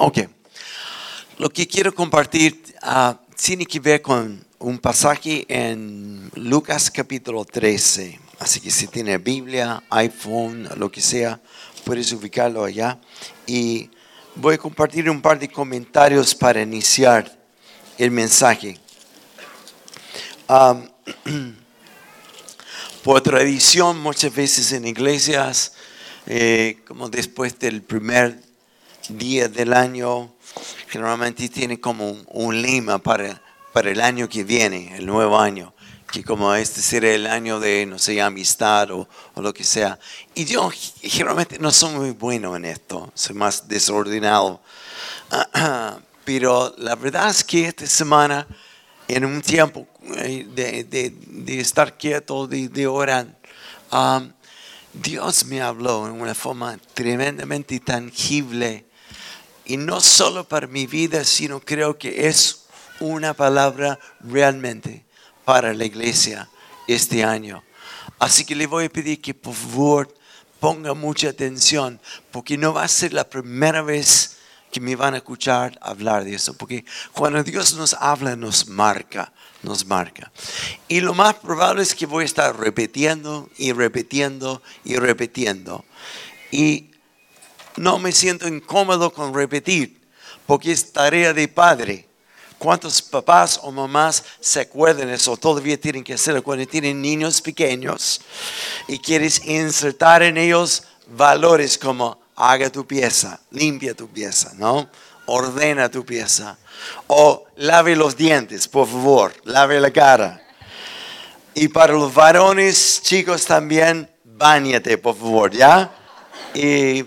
Ok. Lo que quiero compartir ah, tiene que ver con un pasaje en Lucas capítulo 13. Así que si tiene Biblia, iPhone, lo que sea, puedes ubicarlo allá. Y voy a compartir un par de comentarios para iniciar el mensaje. por tradición, muchas veces en iglesias, eh, como después del primer día del año, generalmente tiene como un, lema para, para el año que viene, el nuevo año que como este será el año de, no sé, amistad o, o, lo que sea. Y yo generalmente no soy muy bueno en esto, soy más desordenado. Pero la verdad es que esta semana, en un tiempo eh, de, de, de estar quieto, de, de orar, um, Dios me habló en una forma tremendamente tangible. Y no solo para mi vida, sino creo que es una palabra realmente para la iglesia este año. Así que le voy a pedir que por favor ponga mucha atención, porque no va a ser la primera vez que me van a escuchar hablar de eso, porque cuando Dios nos habla nos marca, nos marca. Y lo más probable es que voy a estar repitiendo y repitiendo y repitiendo. Y no me siento incómodo con repetir, porque es tarea de padre. ¿Cuántos papás o mamás se acuerdan eso? Todavía tienen que hacerlo cuando tienen niños pequeños y quieres insertar en ellos valores como haga tu pieza, limpia tu pieza, ¿no? Ordena tu pieza. O lave los dientes, por favor, lave la cara. Y para los varones, chicos, también, bañate, por favor, ¿ya? Y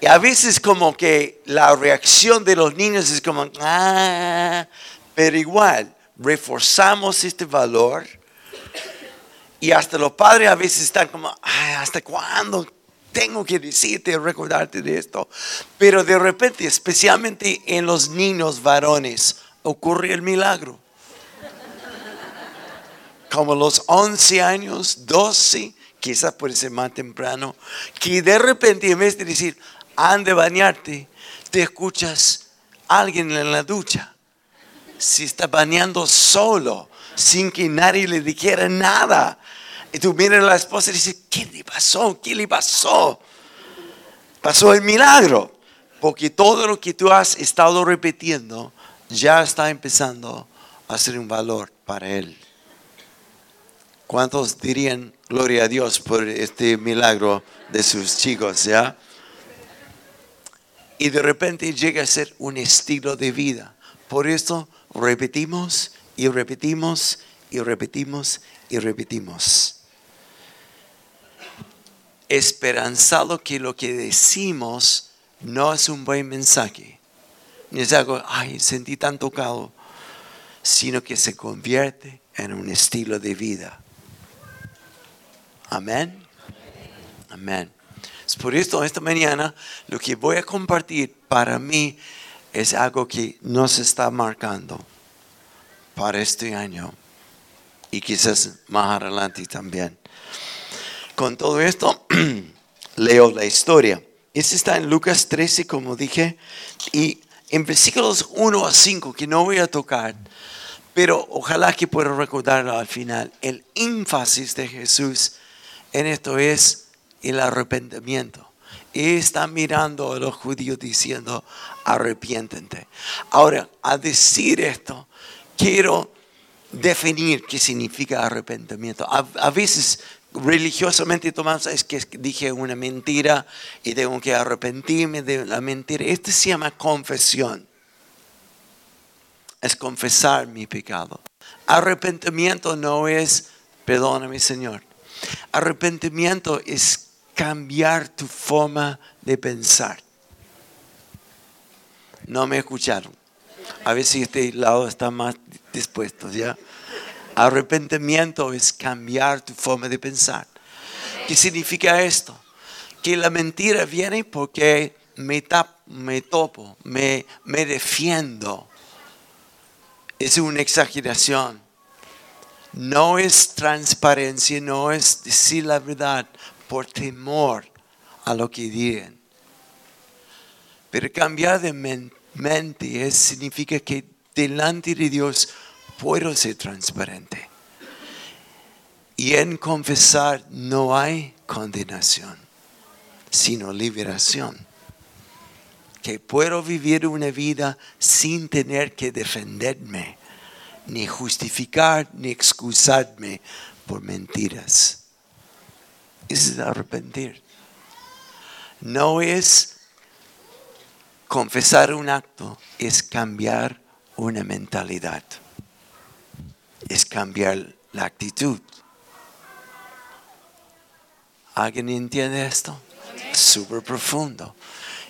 y a veces como que la reacción de los niños es como, ah, pero igual, reforzamos este valor. Y hasta los padres a veces están como, ¿hasta cuándo tengo que decirte, recordarte de esto? Pero de repente, especialmente en los niños varones, ocurre el milagro. Como los 11 años, 12, quizás puede ser más temprano, que de repente en vez de decir, han de bañarte, te escuchas alguien en la ducha. Si está bañando solo, sin que nadie le dijera nada. Y tú miras a la esposa y dices, ¿qué le pasó? ¿Qué le pasó? Pasó el milagro. Porque todo lo que tú has estado repitiendo ya está empezando a ser un valor para él. ¿Cuántos dirían gloria a Dios por este milagro de sus chicos? ¿Ya? Y de repente llega a ser un estilo de vida. Por eso repetimos y repetimos y repetimos y repetimos. Esperanzado que lo que decimos no es un buen mensaje, ni es algo, ay, sentí tan tocado, sino que se convierte en un estilo de vida. Amén. Amén. Por esto, esta mañana, lo que voy a compartir para mí es algo que nos está marcando para este año y quizás más adelante también. Con todo esto, leo la historia. Este está en Lucas 13, como dije, y en versículos 1 a 5, que no voy a tocar, pero ojalá que pueda recordarlo al final. El énfasis de Jesús en esto es el arrepentimiento. Y está mirando a los judíos diciendo, arrepiéntete. Ahora, a decir esto, quiero definir qué significa arrepentimiento. A, veces religiosamente tomamos, es que dije una mentira y tengo que arrepentirme de la mentira. Esto se llama confesión. Es confesar mi pecado. Arrepentimiento no es, perdóname Señor. Arrepentimiento es cambiar tu forma de pensar. No me escucharon. A ver si este lado está más dispuesto, ¿ya? Arrepentimiento es cambiar tu forma de pensar. ¿Qué significa esto? Que la mentira viene porque me, me topo, me, me defiendo. Es una exageración. No es transparencia, no es decir la verdad, por temor a lo que digan. Pero cambiar de mente significa que delante de Dios puedo ser transparente. Y en confesar no hay condenación, sino liberación. Que puedo vivir una vida sin tener que defenderme, ni justificar, ni excusarme por mentiras. Es arrepentir. No es confesar un acto, es cambiar una mentalidad. Es cambiar la actitud. ¿Alguien entiende esto? Súper profundo.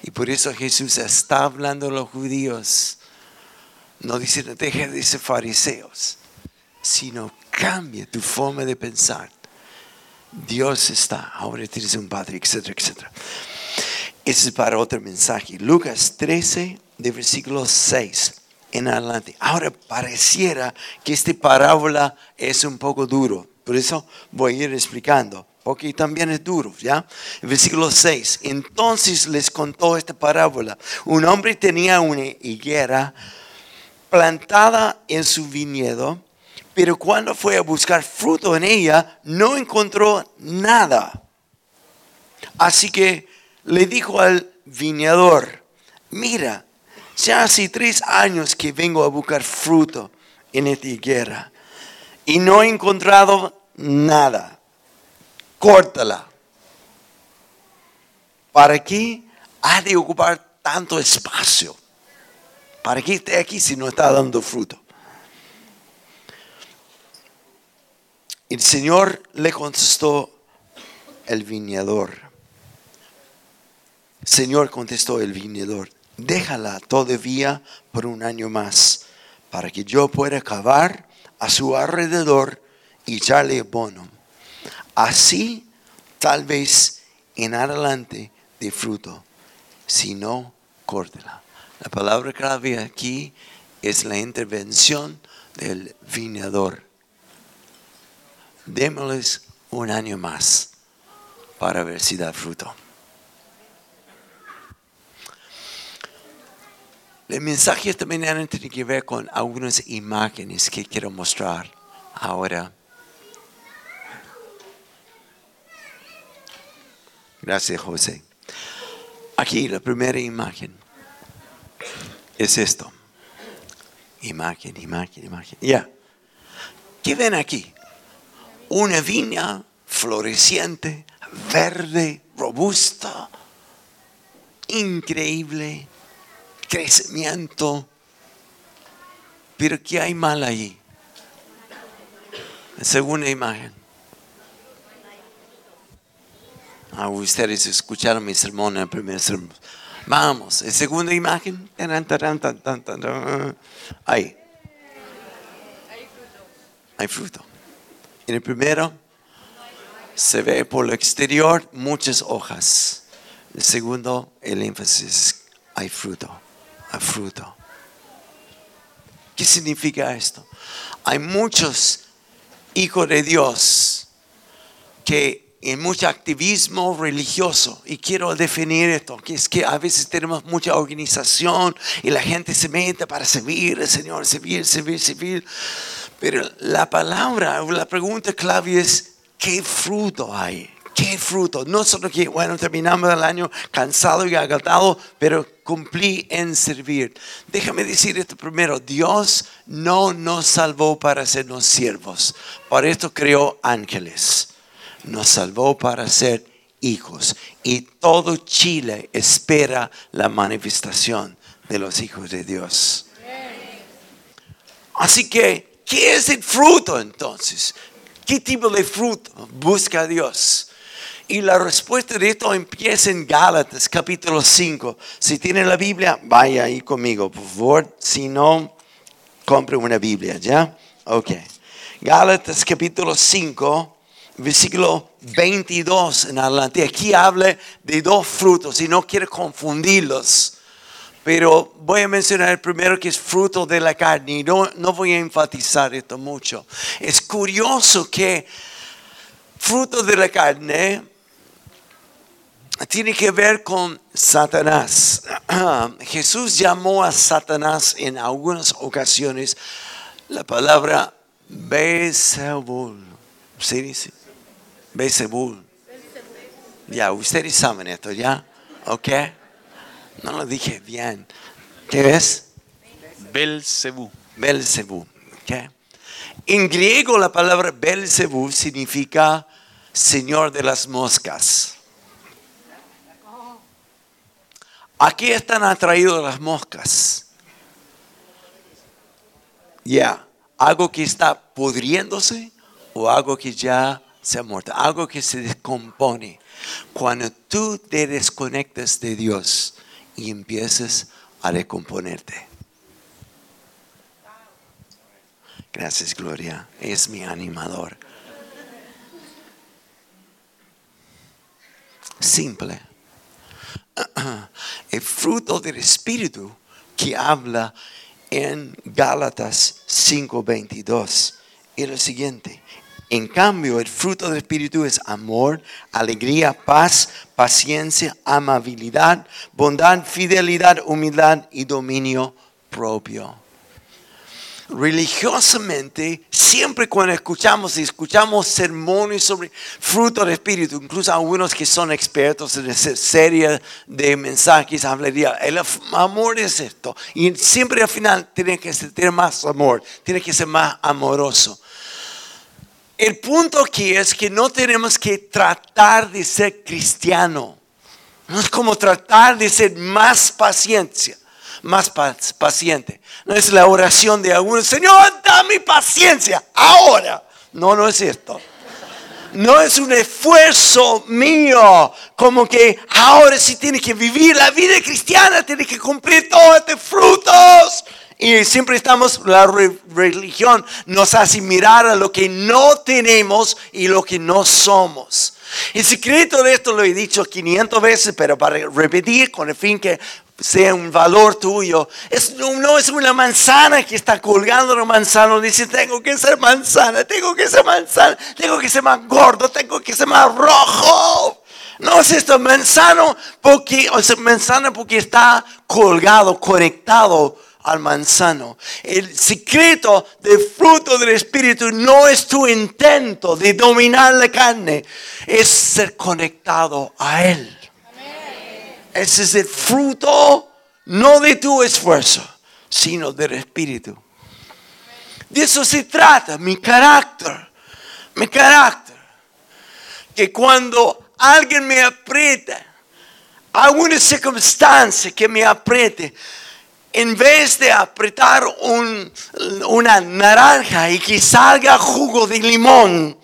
Y por eso Jesús está hablando a los judíos. No dice, no deje de ser fariseos, sino cambia tu forma de pensar. Dios está, ahora tienes un padre, etcétera, etcétera. Ese es para otro mensaje. Lucas 13, de versículo 6 en adelante. Ahora pareciera que esta parábola es un poco duro. Por eso voy a ir explicando. Porque también es duro, ¿ya? El versículo 6. Entonces les contó esta parábola. Un hombre tenía una higuera plantada en su viñedo, pero cuando fue a buscar fruto en ella, no encontró nada. Así que le dijo al viñador, mira, ya hace tres años que vengo a buscar fruto en esta higuera y no he encontrado nada córtala. ¿Para qué ha de ocupar tanto espacio? ¿Para qué esté aquí si no está dando fruto? El Señor le contestó el viñador. Señor contestó el viñador, déjala todavía por un año más, para que yo pueda cavar a su alrededor y echarle bono Así, tal vez en adelante de fruto, si no, córtela. La palabra clave aquí es la intervención del viñador. Démosles un año más para ver si da fruto. El mensaje también tiene que ver con algunas imágenes que quiero mostrar ahora. Gracias, José. Aquí la primera imagen es esto. Imagen, imagen, imagen. Ya. ¿Qué ven aquí? Una viña floreciente, verde, robusta, increíble, crecimiento. Pero ¿qué hay mal allí? Segunda imagen. Ah, ustedes escucharon mi sermón en el primer sermón. Vamos, en segunda imagen. Ahí. Hay fruto. En el primero se ve por lo exterior muchas hojas. El segundo, el énfasis, hay fruto. Hay fruto. ¿Qué significa esto? Hay muchos hijos de Dios que en mucho activismo religioso. Y quiero definir esto, que es que a veces tenemos mucha organización y la gente se mete para servir al Señor, servir, servir, servir. Pero la palabra, la pregunta clave es, ¿qué fruto hay? ¿Qué fruto? No solo que, bueno, terminamos el año cansado y agotado, pero cumplí en servir. Déjame decir esto primero, Dios no nos salvó para hacernos siervos, por esto creó ángeles nos salvó para ser hijos. Y todo Chile espera la manifestación de los hijos de Dios. Así que, ¿qué es el fruto entonces? ¿Qué tipo de fruto busca Dios? Y la respuesta de esto empieza en Gálatas capítulo 5. Si tiene la Biblia, vaya ahí conmigo, por favor. Si no, compre una Biblia, ¿ya? Ok. Gálatas capítulo 5 versículo 22 en adelante. Aquí habla de dos frutos y no quiero confundirlos. Pero voy a mencionar el primero que es fruto de la carne y no, no voy a enfatizar esto mucho. Es curioso que fruto de la carne tiene que ver con Satanás. Jesús llamó a Satanás en algunas ocasiones la palabra Bezebul. ¿Sí dice? Ya, ustedes saben esto, ¿ya? ¿Ok? No lo dije bien. ¿Qué es? Belcebú. Belzebú. ¿ok? En griego la palabra Belzebú significa Señor de las moscas. Aquí están atraídos las moscas. Ya, algo que está pudriéndose o algo que ya se ha muerto, algo que se descompone. Cuando tú te desconectas de Dios y empiezas a descomponerte. Gracias, Gloria. Es mi animador. Simple. El fruto del Espíritu que habla en Gálatas 5:22 es lo siguiente. En cambio, el fruto del Espíritu es amor, alegría, paz, paciencia, amabilidad, bondad, fidelidad, humildad y dominio propio religiosamente, siempre cuando escuchamos y escuchamos sermones sobre fruto del Espíritu, incluso algunos que son expertos en esa serie de mensajes, hablaría, el amor es esto. Y siempre al final tiene que tener más amor, tiene que ser más amoroso. El punto aquí es que no tenemos que tratar de ser cristiano. No es como tratar de ser más paciencia más paciente. No es la oración de algunos, Señor, dame paciencia ahora. No, no es esto. No es un esfuerzo mío, como que ahora sí tiene que vivir la vida cristiana, tiene que cumplir todos estos frutos. Y siempre estamos, la religión nos hace mirar a lo que no tenemos y lo que no somos. El secreto de esto lo he dicho 500 veces, pero para repetir con el fin que sea un valor tuyo. Es, no, es una manzana que está colgando una manzana. Dice, tengo que ser manzana, tengo que ser manzana, tengo que ser más gordo, tengo que ser más rojo. No es esto manzano porque, o sea, manzana porque está colgado, conectado al manzano. El secreto del fruto del Espíritu no es tu intento de dominar la carne, es ser conectado a Él. Ese es el fruto no de tu esfuerzo, sino del Espíritu. De eso se trata, mi carácter, mi carácter. Que cuando alguien me aprieta, alguna circunstancia que me apriete, en vez de apretar una naranja y que salga jugo de limón,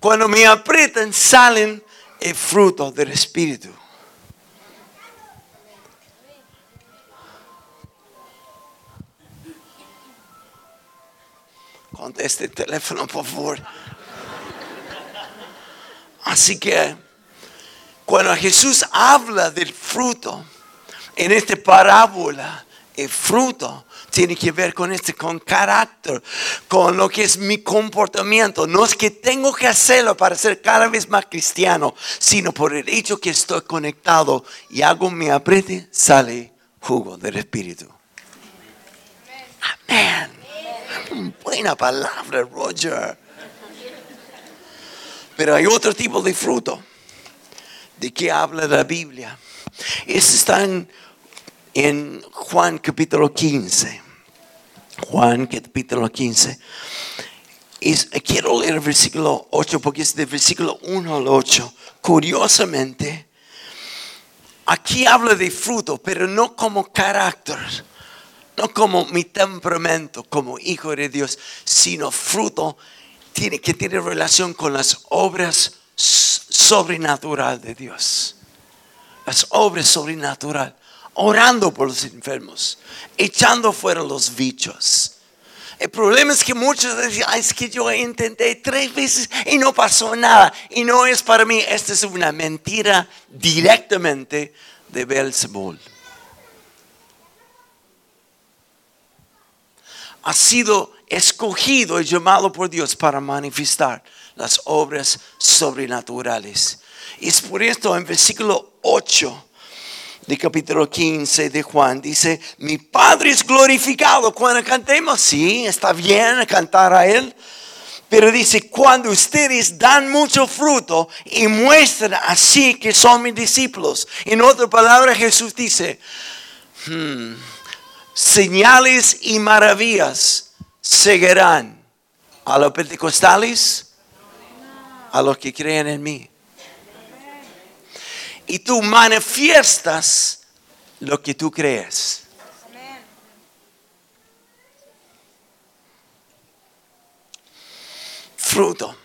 cuando me aprietan salen el fruto del Espíritu. Conteste el teléfono, por favor. Así que cuando Jesús habla del fruto, en esta parábola, el fruto tiene que ver con este, con carácter, con lo que es mi comportamiento. No es que tengo que hacerlo para ser cada vez más cristiano, sino por el hecho que estoy conectado y algo me apriete, sale jugo del Espíritu. Amén. Buena palabra, Roger. Pero hay otro tipo de fruto de que habla la Biblia. Es está en en Juan capítulo 15. Juan capítulo 15. Y quiero leer el versículo 8 porque es del versículo 1 al 8. Curiosamente, aquí habla de fruto, pero no como carácter, no como mi temperamento, como hijo de Dios, sino fruto tiene, que tiene relación con las obras sobrenaturales de Dios. Las obras sobrenaturales orando por los enfermos, echando fuera los bichos. El problema es que muchos dicen, es que yo intenté tres veces y no pasó nada. Y no es para mí, esta es una mentira directamente de Belzebul. Ha sido escogido y llamado por Dios para manifestar las obras sobrenaturales. Es por esto en versículo 8 de capítulo 15 de Juan dice, mi Padre es glorificado cuando cantemos. Sí, está bien cantar a Él. Pero dice, cuando ustedes dan mucho fruto y muestran así que son mis discípulos. En otra palabra, Jesús dice, hmm, señales y maravillas seguirán a los pentecostales, a los que creen en mí. Y tú manifiestas lo que tú crees. Fruto.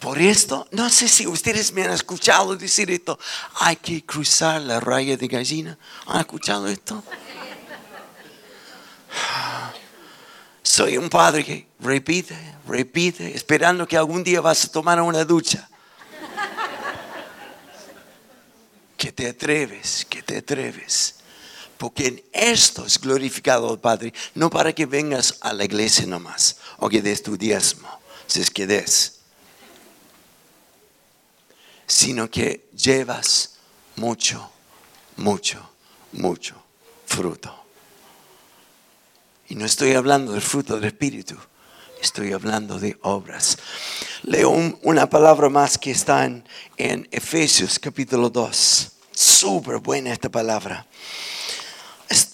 Por esto, no sé si ustedes me han escuchado decir esto, hay que cruzar la raya de gallina. ¿Han escuchado esto? Soy un padre que repite, repite, esperando que algún día vas a tomar una ducha. Que te atreves, que te atreves. Porque en esto es glorificado el Padre, no para que vengas a la iglesia nomás, o que des tu diezmo, si es que des, sino que llevas mucho, mucho, mucho fruto. Y no estoy hablando del fruto del Espíritu, estoy hablando de obras. Leo una palabra más que está en, Efesios capítulo 2. Súper buena esta palabra.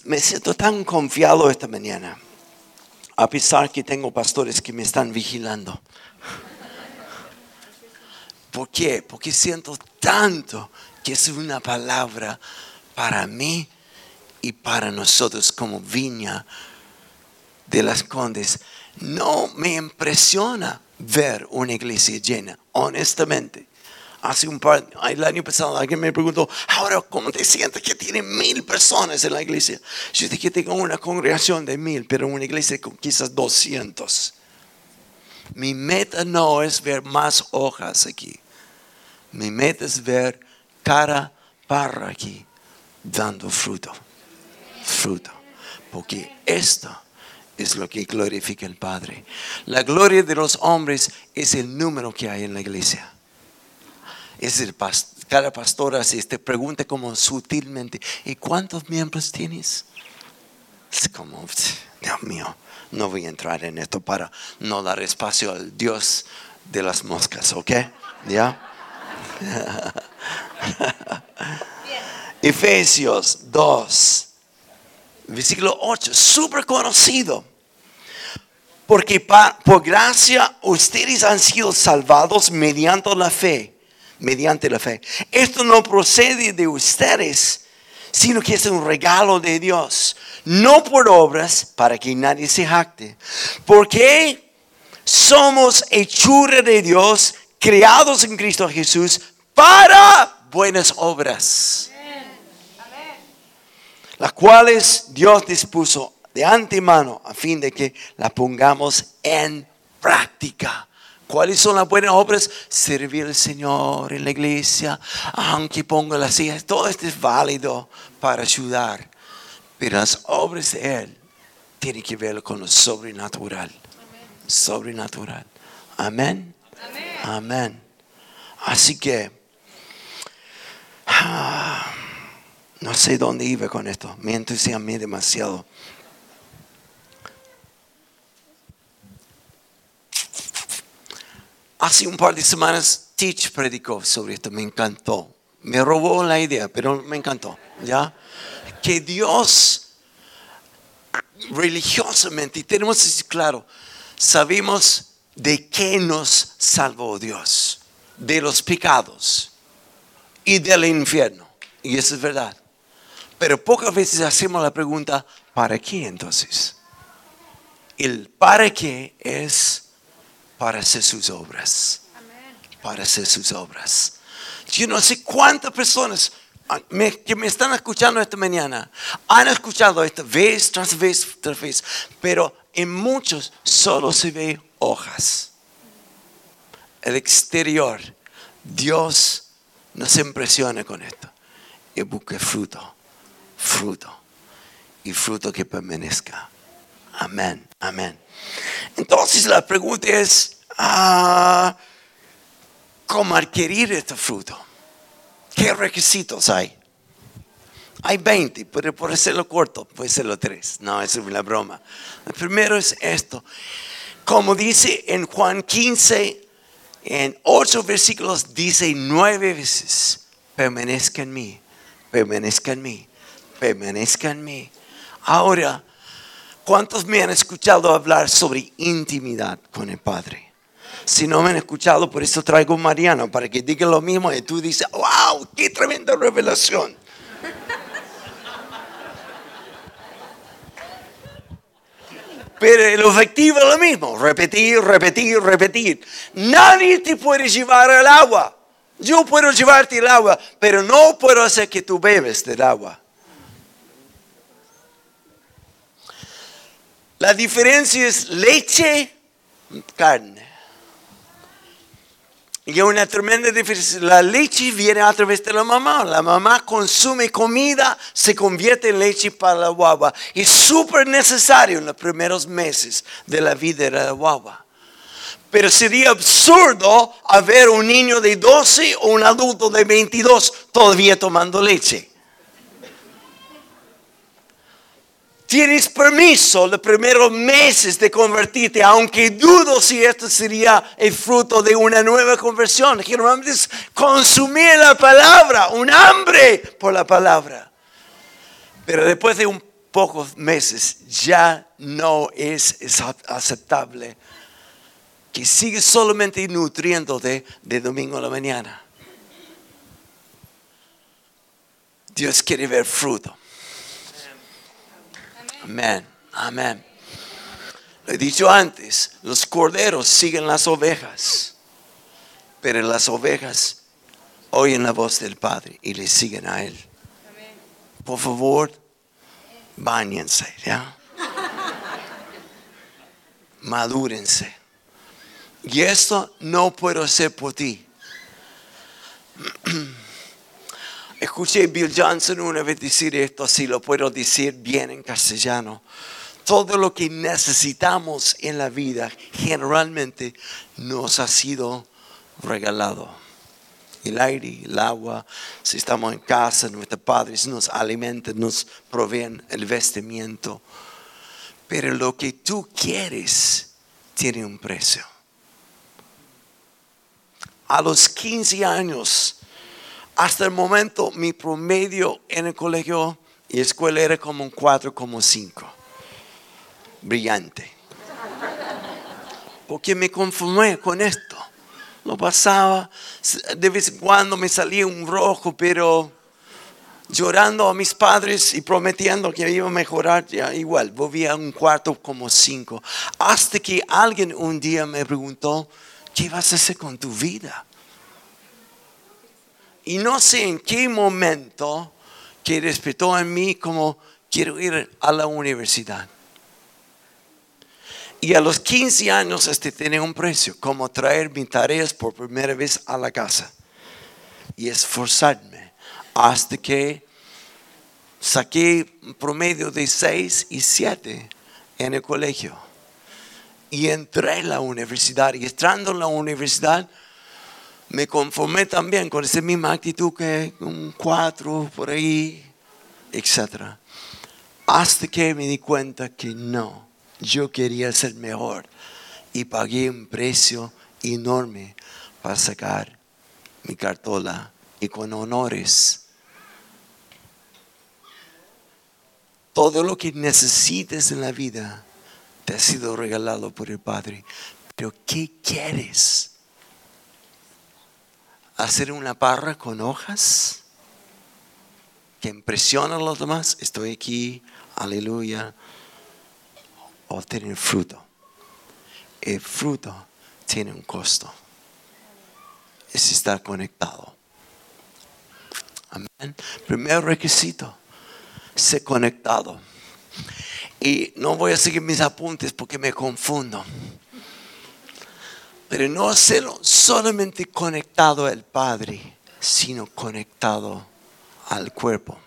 Me siento tan confiado esta mañana, a pesar que tengo pastores que me están vigilando. ¿Por qué? Porque siento tanto que es una palabra para mí y para nosotros como viña de las Condes, no me impresiona ver una iglesia llena, honestamente. Hace un par, el año pasado alguien me preguntó, ahora, ¿cómo te sientes que tiene mil personas en la iglesia? Yo dije tengo una congregación de mil, pero una iglesia con quizás doscientos. Mi meta no es ver más hojas aquí. Mi meta es ver cara para aquí dando fruto. Fruto. Porque esto es lo que glorifica el Padre. La gloria de los hombres es el número que hay en la iglesia. Es el cada pastor así te pregunta como sutilmente, ¿y cuántos miembros tienes? Es como, Dios mío, no voy a entrar en esto para no dar espacio al Dios de las moscas, ¿ok? ¿Ya? Efesios 2 versículo 8, súper conocido. Porque por gracia ustedes han sido salvados mediante la fe, mediante la fe. Esto no procede de ustedes, sino que es un regalo de Dios, no por obras para que nadie se jacte. Porque somos hechura de Dios, creados en Cristo Jesús para buenas obras las cuales Dios dispuso de antemano a fin de que las pongamos en práctica. ¿Cuáles son las buenas obras? Servir al Señor en la iglesia, aunque ponga las sillas. Todo esto es válido para ayudar. Pero las obras de Él tienen que ver con lo sobrenatural. Sobrenatural. Amén. Amén. Así que... Ah, no sé dónde iba con esto. Me entusiasmé demasiado. Hace un par de semanas Teach predicó sobre esto. Me encantó. Me robó la idea, pero me encantó. ¿Ya? Que Dios religiosamente, y tenemos que decir claro, sabemos de qué nos salvó Dios. De los pecados y del infierno. Y eso es verdad. Pero pocas veces hacemos la pregunta, ¿para qué entonces? El para qué es para hacer sus obras. Para hacer sus obras. Yo no sé cuántas personas que me están escuchando esta mañana han escuchado esta vez tras vez tras vez, pero en muchos solo se ve hojas. El exterior. Dios nos impresiona con esto y busca fruto fruto y fruto que permanezca. Amén, amén. Entonces la pregunta es, ah, cómo adquirir este fruto. ¿Qué requisitos hay? Hay 20, pero por hacerlo corto, puede serlo 3. No, es una broma. El primero es esto. Como dice en Juan 15, en 8 versículos, dice nueve veces, permanezca en mí, permanezca en mí, permanezca en mí. Ahora, ¿cuántos me han escuchado hablar sobre intimidad con el Padre? Si no me han escuchado, por eso traigo a Mariano, para que diga lo mismo y tú dices, wow, qué tremenda revelación. Pero el objetivo es lo mismo, repetir, repetir, repetir. Nadie te puede llevar al agua. Yo puedo llevarte el agua, pero no puedo hacer que tú bebes del agua. La diferencia es leche, carne. Y una tremenda diferencia. La leche viene a través de la mamá. La mamá consume comida, se convierte en leche para la guagua. Es súper necesario en los primeros meses de la vida de la guagua. Pero sería absurdo haber un niño de 12 o un adulto de 22 todavía tomando leche. Tienes permiso los primeros meses de convertirte, aunque dudo si esto sería el fruto de una nueva conversión. Es consumir la palabra, un hambre por la palabra. Pero después de un pocos meses ya no es aceptable que sigues solamente nutriéndote de domingo a la mañana. Dios quiere ver fruto. Amén, amén. Lo he dicho antes, los corderos siguen las ovejas, pero las ovejas oyen la voz del Padre y le siguen a Él. Por favor, bañense, ¿ya? Madúrense. Y esto no puedo hacer por ti. Escuché Bill Johnson una vez decir esto, así lo puedo decir bien en castellano. Todo lo que necesitamos en la vida generalmente nos ha sido regalado. El aire, el agua, si estamos en casa, nuestros padres nos alimentan, nos proveen el vestimiento. Pero lo que tú quieres tiene un precio. A los 15 años, hasta el momento mi promedio en el colegio y escuela era como un 4, como 5. Brillante. Porque me conformé con esto. Lo pasaba, de vez en cuando me salía un rojo, pero llorando a mis padres y prometiendo que iba a mejorar, ya igual, volvía a un cuarto como cinco. Hasta que alguien un día me preguntó, ¿qué vas a hacer con tu vida? Y no sé en qué momento que respetó en mí como quiero ir a la universidad. Y a los 15 años este tiene un precio, como traer mis tareas por primera vez a la casa. Y esforzarme hasta que saqué un promedio de 6 y 7 en el colegio. Y entré a la universidad. Y entrando en la universidad, me conformé también con esa misma actitud que un cuatro por ahí, etc. Hasta que me di cuenta que no, yo quería ser mejor y pagué un precio enorme para sacar mi cartola y con honores. Todo lo que necesites en la vida te ha sido regalado por el Padre. Pero ¿qué quieres? Hacer una parra con hojas que impresionan a los demás. Estoy aquí, aleluya. O tener fruto. El fruto tiene un costo. Es estar conectado. Amén. Primer requisito, ser conectado. Y no voy a seguir mis apuntes porque me confundo. No hacerlo solamente conectado al Padre, sino conectado al cuerpo.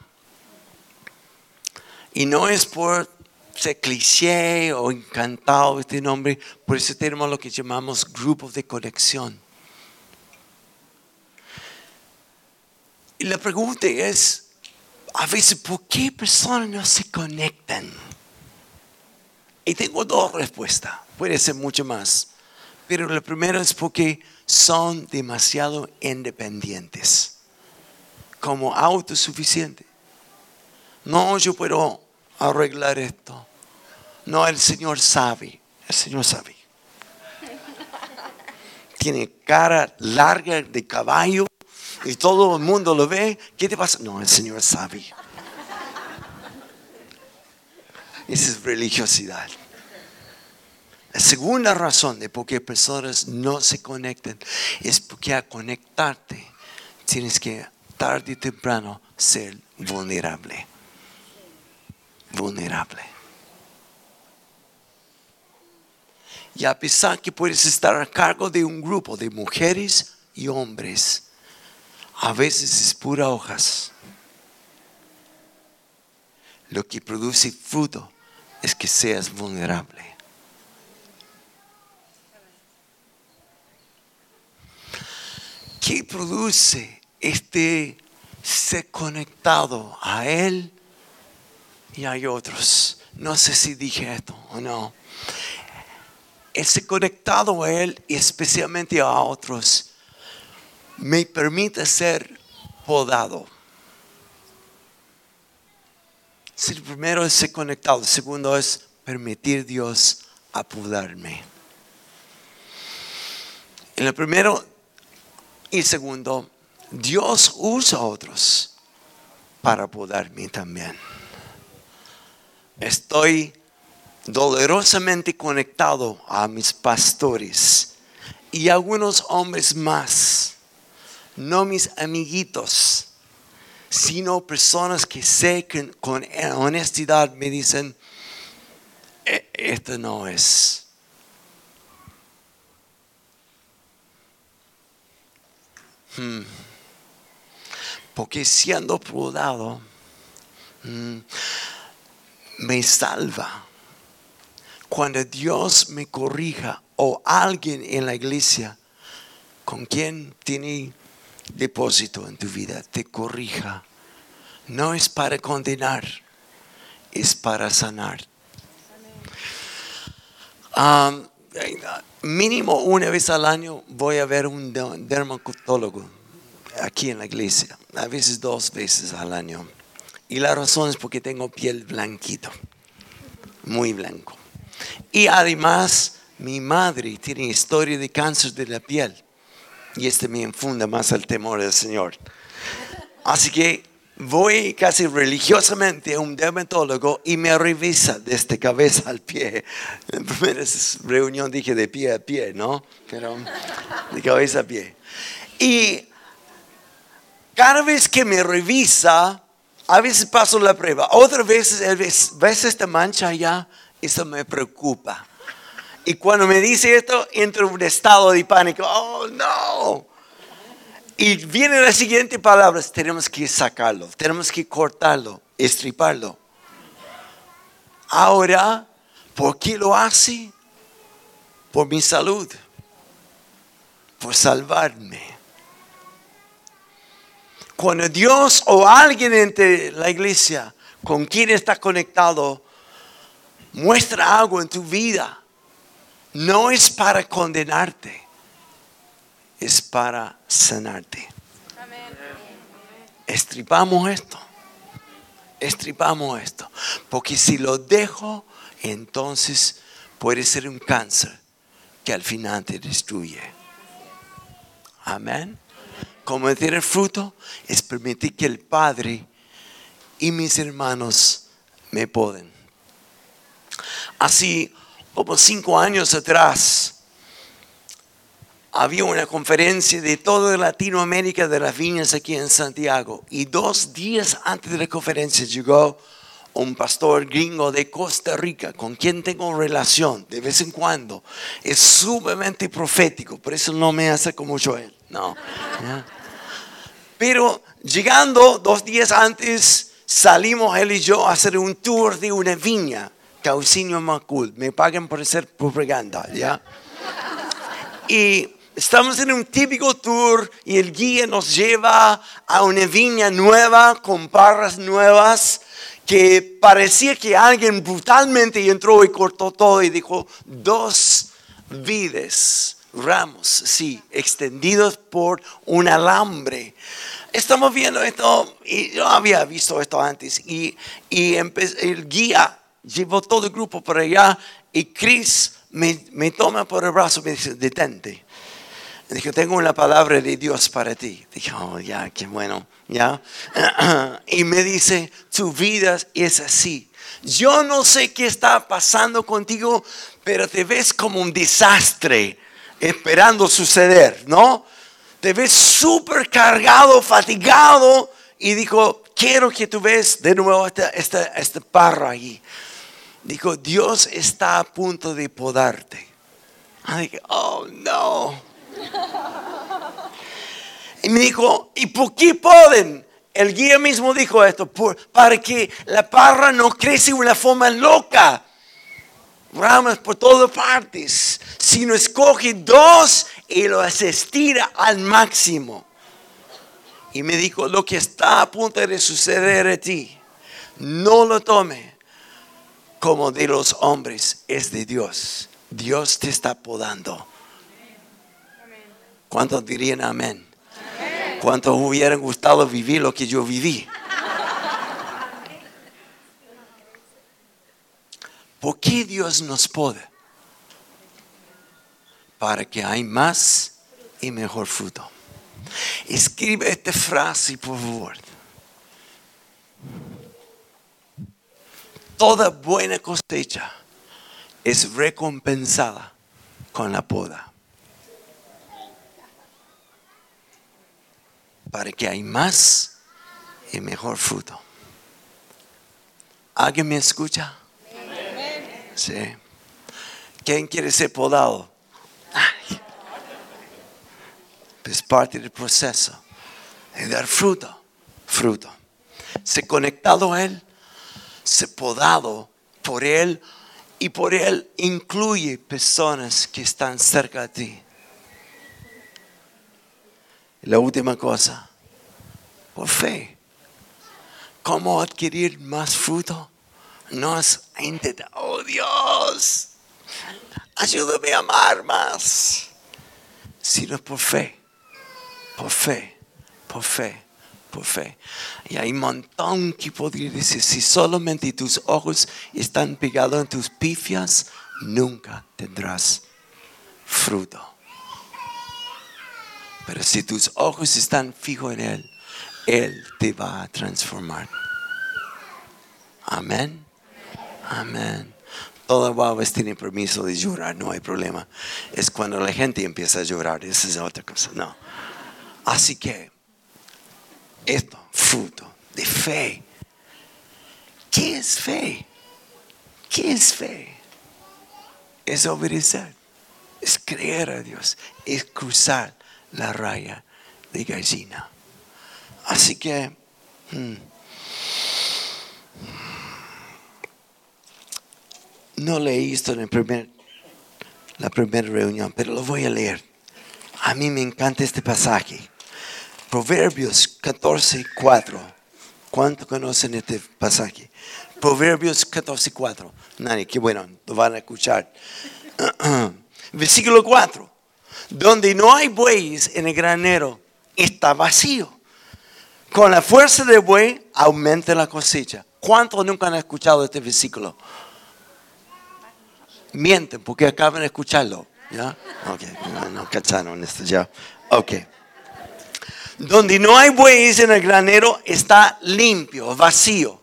Y no es por ser cliché o encantado este nombre, por eso tenemos lo que llamamos grupos de conexión. Y la pregunta es, a veces, ¿por qué personas no se conectan? Y tengo dos respuestas, puede ser mucho más. Pero la primera es porque son demasiado independientes, como autosuficientes. No, yo puedo arreglar esto. No, el Señor sabe, el Señor sabe. Tiene cara larga de caballo y todo el mundo lo ve. ¿Qué te pasa? No, el Señor sabe. Esa es religiosidad. La segunda razón de por qué personas no se conectan es porque a conectarte tienes que tarde o temprano ser vulnerable. Vulnerable. Y a pesar que puedes estar a cargo de un grupo de mujeres y hombres, a veces es pura hojas. Lo que produce fruto es que seas vulnerable. ¿Qué produce este ser conectado a Él y hay otros? No sé si dije esto o no. El ser conectado a Él y especialmente a otros me permite ser podado. el primero es ser conectado, el segundo es permitir Dios apodarme. En el primero y segundo, Dios usa a otros para apodarme también. Estoy dolorosamente conectado a mis pastores y algunos hombres más, no mis amiguitos, sino personas que sé que con honestidad me dicen, "E- esto no es. Porque siendo podado, mm, me salva. Cuando Dios me corrija o alguien en la iglesia con quien tiene depósito en tu vida te corrija, no es para condenar, es para sanar. Um, mínimo una vez al año voy a ver un de- dermatólogo aquí en la iglesia, a veces dos veces al año. Y la razón es porque tengo piel blanquito, muy blanco. Y además mi madre tiene historia de cáncer de la piel. Y este me infunda más el temor del Señor. Así que voy casi religiosamente a un dermatólogo y me revisa desde cabeza al pie. En la primera reunión dije de pie a pie, ¿no? Pero de cabeza a pie. Y cada vez que me revisa, a veces paso la prueba. Otras veces, ¿ves esta mancha allá? Eso me preocupa. Y cuando me dice esto, entro en un estado de pánico. Oh, no. Y viene la siguiente palabra, tenemos que sacarlo, tenemos que cortarlo, estriparlo. Ahora, ¿por qué lo hace? Por mi salud, por salvarme. Cuando Dios o alguien entre la iglesia con quien está conectado muestra algo en tu vida, no es para condenarte, es para sanarte. Estripamos esto, estripamos esto, porque si lo dejo, entonces puede ser un cáncer que al final te destruye. Amén. Como tener fruto es permitir que el Padre y mis hermanos me poden. Así, como cinco años atrás, había una conferencia de toda Latinoamérica de las viñas aquí en Santiago. Y dos días antes de la conferencia llegó un pastor gringo de Costa Rica con quien tengo relación de vez en cuando. Es sumamente profético, por eso no me acerco mucho a él. No. Pero llegando dos días antes, salimos él y yo a hacer un tour de una viña. Caucinio Macul. Me pagan por hacer propaganda, ¿ya? Y Estamos en un típico tour y el guía nos lleva a una viña nueva con parras nuevas que parecía que alguien brutalmente entró y cortó todo y dijo dos vides, ramos, sí, extendidos por un alambre. Estamos viendo esto y yo había visto esto antes y, y el guía llevó todo el grupo por allá y Chris me, me toma por el brazo y me dice, detente. Dijo, tengo una palabra de Dios para ti. Dije, oh, ya, qué bueno, ya. Y me dice, tu vida es así. Yo no sé qué está pasando contigo, pero te ves como un desastre esperando suceder, ¿no? Te ves súper cargado, fatigado. Y dijo, quiero que tú ves de nuevo esta, esta, esta parra ahí. Dijo, Dios está a punto de podarte. dije, oh no. Y me dijo, ¿y por qué pueden? El guía mismo dijo esto, para que la parra no crece de una forma loca. Ramas por todas partes, sino escoge dos y los estira al máximo. Y me dijo, lo que está a punto de suceder a ti, no lo tome como de los hombres, es de Dios. Dios te está podando. ¿Cuántos dirían amén? ¿Cuántos hubieran gustado vivir lo que yo viví? ¿Por qué Dios nos pode? Para que hay más y mejor fruto. Escribe esta frase, por favor. Toda buena cosecha es recompensada con la poda. Para que hay más y mejor fruto. ¿Alguien me escucha? Sí. ¿Quién quiere ser podado? Es parte del proceso de dar fruto, fruto. Se conectado a Él, se podado por Él y por Él incluye personas que están cerca de ti. La última cosa, por fe. ¿Cómo adquirir más fruto? No es intentar, oh Dios, ayúdame a amar más, sino por fe, por fe, por fe, por fe. Y hay un montón que podría decir, si solamente tus ojos están pegados en tus pifias, nunca tendrás fruto. Pero si tus ojos están fijos en Él, Él te va a transformar. Amén. Amén. Todas babas tienen permiso de llorar, no hay problema. Es cuando la gente empieza a llorar, esa es otra cosa. No. Así que, esto, fruto de fe. ¿Qué es fe? ¿Qué es fe? Es obedecer, es creer a Dios, es cruzar la raya de gallina. Así que hmm, no leí esto en primer, la primera reunión, pero lo voy a leer. A mí me encanta este pasaje. Proverbios 14, 4. ¿Cuánto conocen este pasaje? Proverbios 14, 4. Nadie, qué bueno, lo van a escuchar. Versículo 4. Donde no hay bueyes en el granero, está vacío. Con la fuerza del buey aumenta la cosecha. ¿Cuántos nunca han escuchado este versículo? Mienten porque acaban de escucharlo. ¿Ya? Ok, no, cacharon esto ya. Ok. Donde no hay bueyes en el granero está limpio, vacío.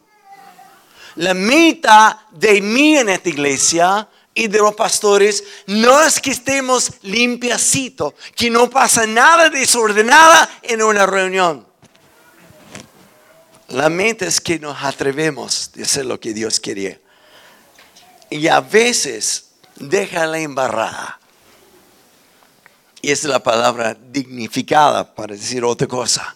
La mitad de mí en esta iglesia y de los pastores no es que estemos limpiacitos, que no pasa nada desordenada en una reunión. La mente es que nos atrevemos de hacer lo que Dios quería. Y a veces deja la embarrada. Y es la palabra dignificada para decir otra cosa.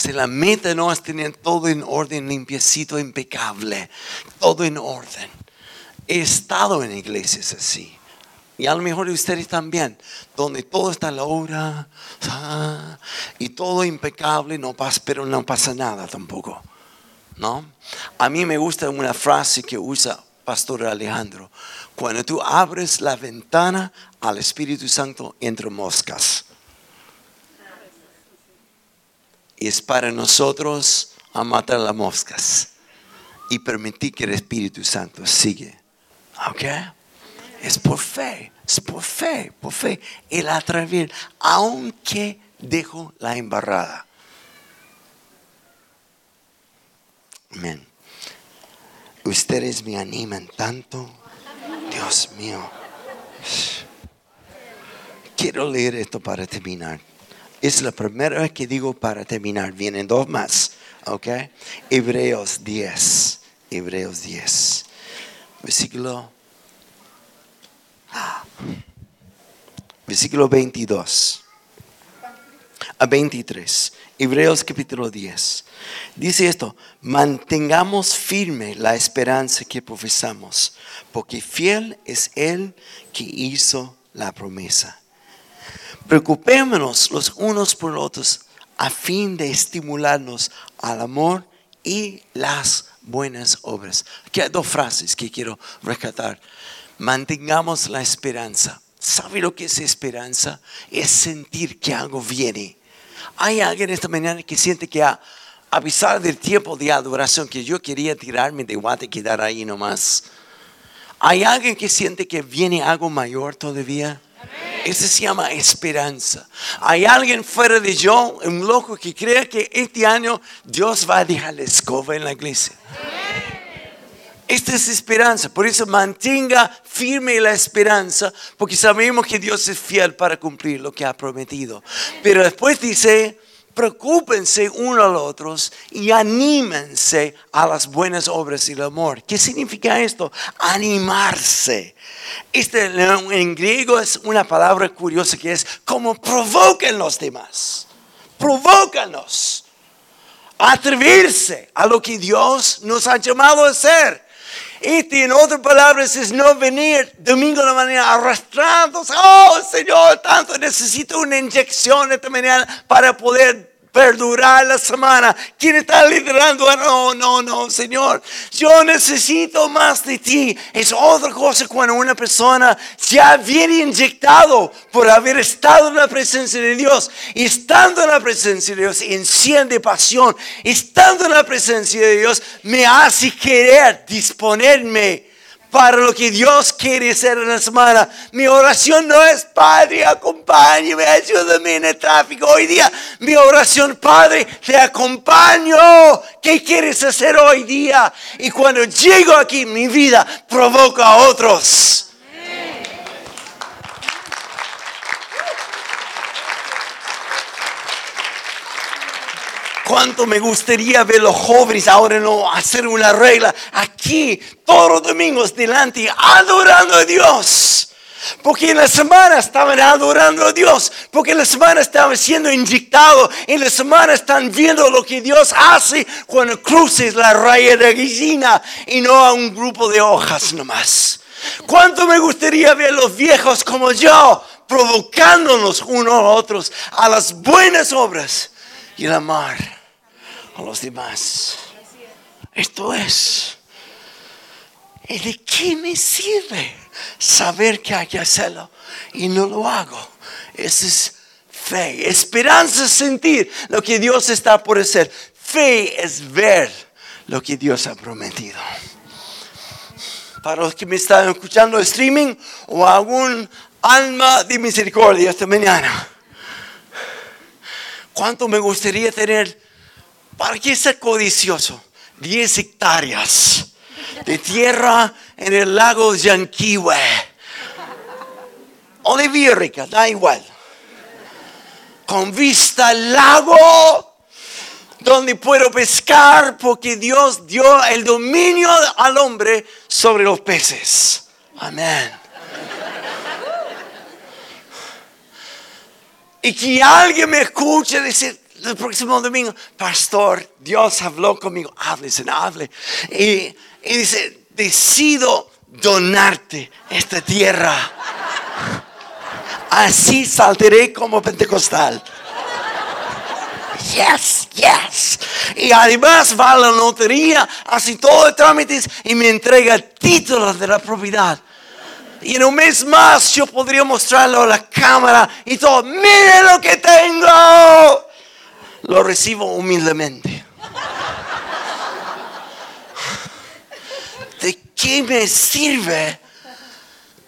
Si la meta no tener todo en orden, limpiecito, impecable, todo en orden. He estado en iglesias así. y a lo mejor ustedes también, donde todo está en la hora ah, y todo impecable, no pasa, pero no pasa nada tampoco. ¿no? A mí me gusta una frase que usa Pastor Alejandro. Cuando tú abres la ventana al Espíritu Santo, entre moscas. Y es para nosotros a matar las moscas y permitir que el Espíritu Santo sigue. ¿Ok? Es por fe, es por fe, por fe. El atrever, aunque dejo la embarrada. Amén. Ustedes me animan tanto. Dios mío. Quiero leer esto para terminar. Es la primera vez que digo para terminar. Vienen dos más. ¿Ok? Hebreos 10. Hebreos 10. Versículo. Versículo 22. A 23. Hebreos capítulo 10. Dice esto, mantengamos firme la esperanza que profesamos, porque fiel es Él que hizo la promesa. Preocupémonos los unos por los otros a fin de estimularnos al amor y las buenas obras. Aquí hay dos frases que quiero rescatar. Mantengamos la esperanza. ¿Sabe lo que es esperanza? Es sentir que algo viene. Hay alguien esta mañana que siente que a, a pesar del tiempo de adoración que yo quería tirarme de guate y quedar ahí nomás. Hay alguien que siente que viene algo mayor todavía. Eso se llama esperanza. Hay alguien fuera de yo, un loco que cree que este año Dios va a dejar la escoba en la iglesia. Esta es esperanza. Por eso mantenga firme la esperanza, porque sabemos que Dios es fiel para cumplir lo que ha prometido. Pero después dice, preocúpense unos a los otros y anímense a las buenas obras y el amor. ¿Qué significa esto? Animarse. Este en griego es una palabra curiosa que es como provoquen los demás. Provócanos. Atreverse a lo que Dios nos ha llamado a hacer. Este, en otras palabras, es no venir domingo de la mañana arrastrados. Oh, Señor, tanto necesito una inyección esta mañana para poder perdurar la semana. ¿Quién está liderando? Ah, no, no, no, Señor. Yo necesito más de ti. Es otra cosa cuando una persona ya viene inyectado por haber estado en la presencia de Dios. Y estando en la presencia de Dios, enciende pasión. Estando en la presencia de Dios, me hace querer disponerme para lo que Dios quiere hacer en la semana. Mi oración no es, Padre, acompáñame, ayúdame en el tráfico hoy día. Mi oración, Padre, te acompaño. ¿Qué quieres hacer hoy día? Y cuando llego aquí, mi vida provoca a otros. Cuánto me gustaría ver los jóvenes ahora no hacer una regla aquí todos los domingos delante adorando a Dios. Porque en la semana estaban adorando a Dios. Porque en la semana estaban siendo inyectados. En la semana están viendo lo que Dios hace cuando cruces la raya de gallina y no a un grupo de hojas nomás. ¿Cuánto me gustaría ver los viejos como yo provocándonos unos a otros a las buenas obras y el amar? A los demás. Esto es. ¿Y de qué me sirve saber que hay que hacerlo y no lo hago? Esa es fe. Esperanza es sentir lo que Dios está por hacer. Fe es ver lo que Dios ha prometido. Para los que me están escuchando streaming o algún alma de misericordia esta mañana. ¿Cuánto me gustaría tener ¿Para qué ser codicioso? 10 hectáreas de tierra en el lago Yanquiwe. Olivírica, da igual. Con vista al lago donde puedo pescar porque Dios dio el dominio al hombre sobre los peces. Amén. Y que alguien me escuche decir, el próximo domingo, pastor, Dios habló conmigo, hable, hable. Y, y dice, decido donarte esta tierra. Así saltaré como pentecostal. Yes, yes. Y además va a la lotería, hace todo el trámites y me entrega títulos de la propiedad. Y en un mes más yo podría mostrarlo a la cámara y todo. Mire lo que tengo. Lo recibo humildemente. ¿De qué me sirve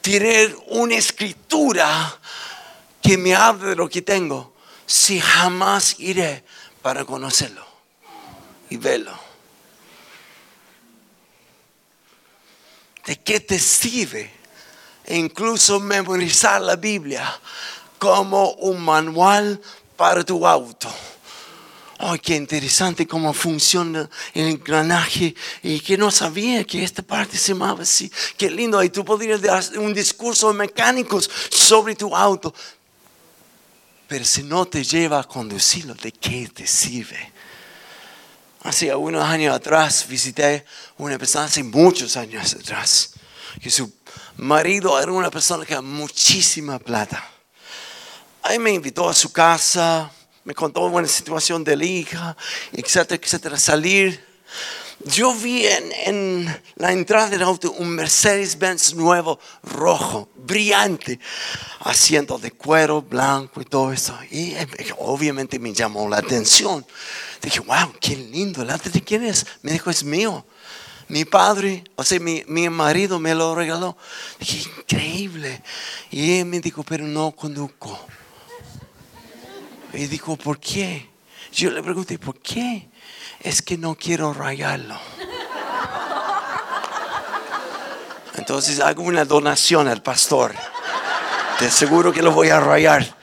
tener una escritura que me hable de lo que tengo si jamás iré para conocerlo y verlo? ¿De qué te sirve incluso memorizar la Biblia como un manual para tu auto? Ay, qué interesante cómo funciona el engranaje y que no sabía que esta parte se llamaba así. Qué lindo. Y tú podrías dar un discurso de mecánicos sobre tu auto. Pero si no te lleva a conducirlo, ¿de qué te sirve? Hace unos años atrás visité una persona, hace muchos años atrás, que su marido era una persona que tenía muchísima plata. Ahí me invitó a su casa me contó una situación de la hija, etcétera, etcétera, salir. Yo vi en, la entrada del auto un Mercedes-Benz nuevo, rojo, brillante, asiento de cuero blanco y todo eso. Y eh, obviamente me llamó la atención. Dije, wow, qué lindo. ¿De quién es? Me dijo, es mío. Mi padre, o sea, mi, mi marido me lo regaló. Dije, increíble. Y él me dijo, pero no conduzco. Y dijo, ¿por qué? Yo le pregunté, ¿por qué? Es que no quiero rayarlo. Entonces hago una donación al pastor. Te aseguro que lo voy a rayar.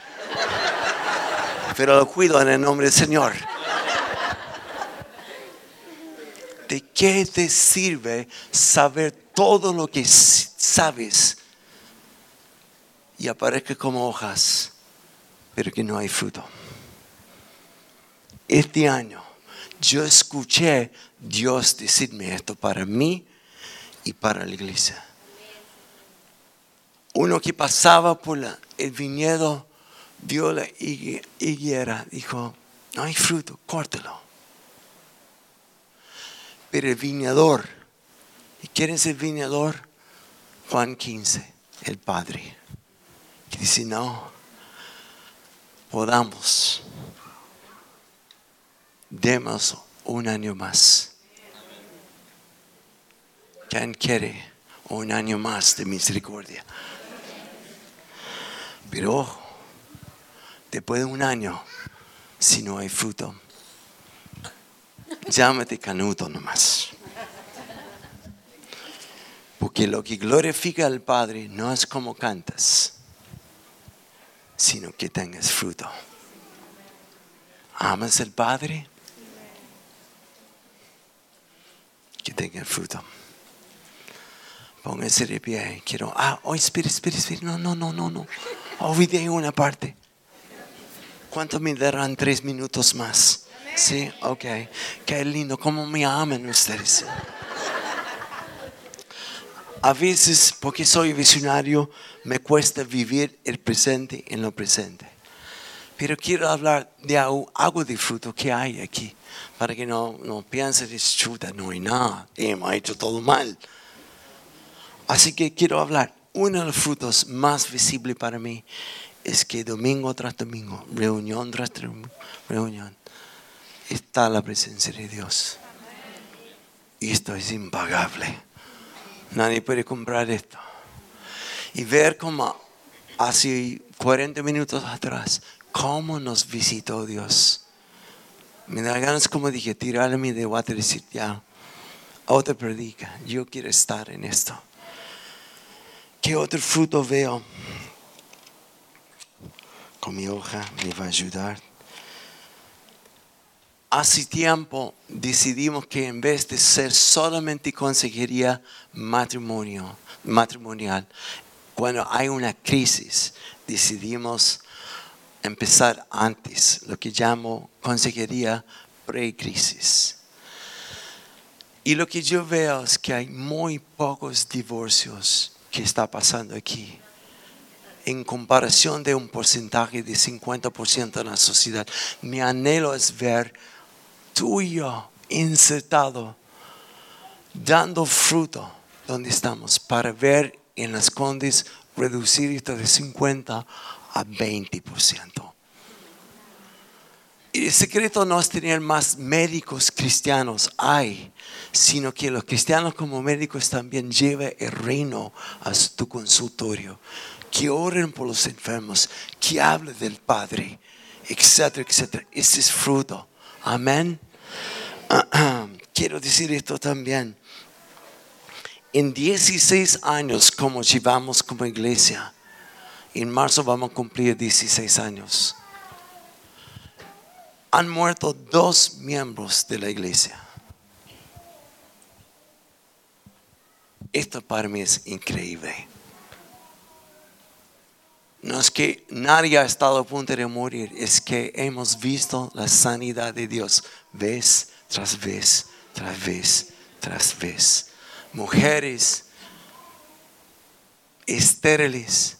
Pero lo cuido en el nombre del Señor. ¿De qué te sirve saber todo lo que sabes y aparezca como hojas, pero que no hay fruto? Este año yo escuché Dios decirme esto para mí y para la iglesia. Uno que pasaba por el viñedo vio la higuera, dijo, no hay fruto, córtelo. Pero el viñador, ¿y quién es el viñador? Juan 15, el Padre, que dice, no, podamos demos un año más. ¿Quién quiere un año más de misericordia? Pero después de un año, si no hay fruto, llámate canuto nomás. Porque lo que glorifica al Padre no es como cantas, sino que tengas fruto. ¿Amas al Padre? Que tenga fruto. Póngase de pie. Quiero, ah, oh, espera, espera, espera. No, no, no, no, no. Olvidé una parte. ¿Cuánto me darán tres minutos más? Sí, ok. Qué lindo, cómo me aman ustedes. A veces, porque soy visionario, me cuesta vivir el presente en lo presente. Pero quiero hablar de algo, de fruto que hay aquí para que no, no piensen, chuta, no hay nada, hemos hecho todo mal. Así que quiero hablar, uno de los frutos más visibles para mí es que domingo tras domingo, reunión tras reunión, está la presencia de Dios. Y esto es impagable. Nadie puede comprar esto. Y ver cómo hace 40 minutos atrás, cómo nos visitó Dios me da ganas, como dije, tirarme de water y decir, ya, otra predica, yo quiero estar en esto. ¿Qué otro fruto veo? Con mi hoja me va a ayudar. Hace tiempo decidimos que en vez de ser solamente consejería matrimonio, matrimonial, cuando hay una crisis, decidimos empezar antes, lo que llamo consejería pre-crisis. Y lo que yo veo es que hay muy pocos divorcios que está pasando aquí en comparación de un porcentaje de 50% en la sociedad. Mi anhelo es ver tú y yo insertado, dando fruto donde estamos, para ver en las condes reducir esto de 50 a 20%. Y el secreto no es tener más médicos cristianos, hay, sino que los cristianos como médicos también lleven el reino a tu consultorio, que oren por los enfermos, que hablen del Padre, etcétera, etcétera. Ese es fruto. Amén. Quiero decir esto también. En 16 años como llevamos como iglesia, en marzo vamos a cumplir 16 años. Han muerto dos miembros de la iglesia. Esto para mí es increíble. No es que nadie ha estado a punto de morir, es que hemos visto la sanidad de Dios vez tras vez, tras vez, tras vez. Mujeres estériles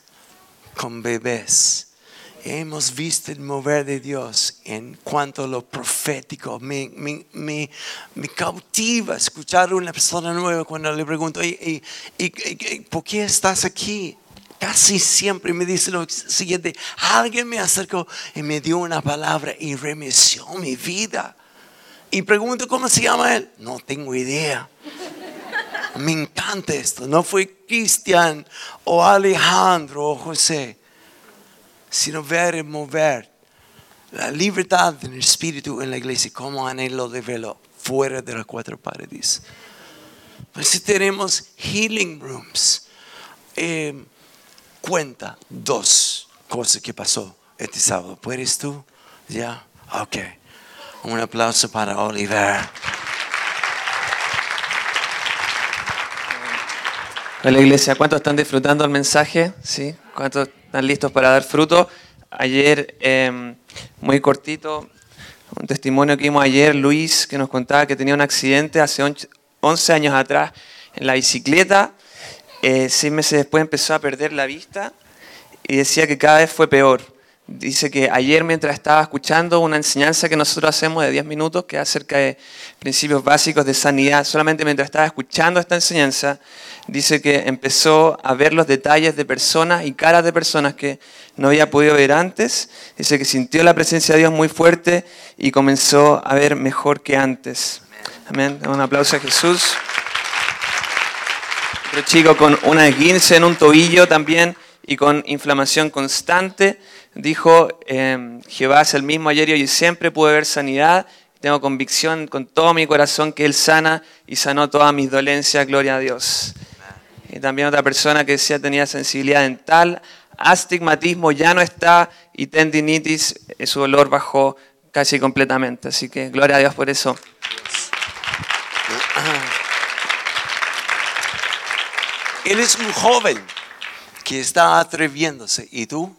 con bebés. Hemos visto el mover de Dios en cuanto a lo profético. Me, me, me, cautiva escuchar una persona nueva cuando le pregunto, ¿Y, por qué estás aquí? Casi siempre me dice lo siguiente, alguien me acercó y me dio una palabra y remeció mi vida. Y pregunto, ¿cómo se llama él? No tengo idea. Me encanta esto. No fue Cristian o Alejandro o José, sino ver y mover la libertad del Espíritu en la iglesia, como anhelo de verlo fuera de las cuatro paredes. Pues tenemos healing rooms. Eh, cuenta dos cosas que pasó este sábado. ¿Puedes tú? ¿Ya? Ok. Un aplauso para Oliver. Hola iglesia, ¿cuántos están disfrutando el mensaje? ¿Sí? ¿Cuántos están listos para dar fruto? Ayer, em, muy cortito, un testimonio que vimos ayer, Luis, que nos contaba que tenía un accidente hace 11 años atrás en la bicicleta. Eh, seis meses después empezó a perder la vista y decía que cada vez fue peor. Dice que ayer mientras estaba escuchando una enseñanza que nosotros hacemos de 10 minutos, que es acerca de principios básicos de sanidad, solamente mientras estaba escuchando esta enseñanza, dice que empezó a ver los detalles de personas y caras de personas que no había podido ver antes. Dice que sintió la presencia de Dios muy fuerte y comenzó a ver mejor que antes. Amén. Un aplauso a Jesús. Otro chico con una esguince en un tobillo también y con inflamación constante dijo, eh, Jehová es el mismo ayer y hoy siempre, pude ver sanidad, tengo convicción con todo mi corazón que Él sana y sanó todas mis dolencias, gloria a Dios. Y también otra persona que decía tenía sensibilidad dental, astigmatismo ya no está y tendinitis, eh, su dolor bajó casi completamente. Así que gloria a Dios por eso. Él es un joven que está atreviéndose. ¿Y tú?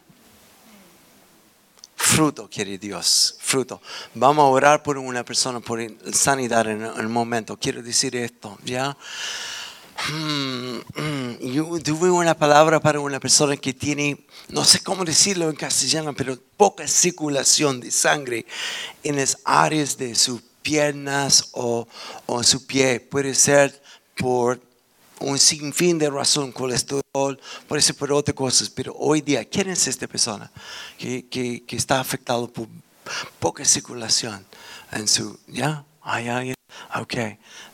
Fruto, quiere Dios, fruto. Vamos a orar por una persona, por sanidad en el momento. Quiero decir esto, ¿ya? Hmm, hmm. Yo tuve una palabra para una persona que tiene, no sé cómo decirlo en castellano, pero poca circulación de sangre en las áreas de sus piernas o, o su pie. Puede ser por un sinfín de razón, colesterol, puede ser por otras cosas, pero hoy día, ¿quién es esta persona que, que, que está afectado por poca circulación en su, ya? ¿Hay alguien? Ok.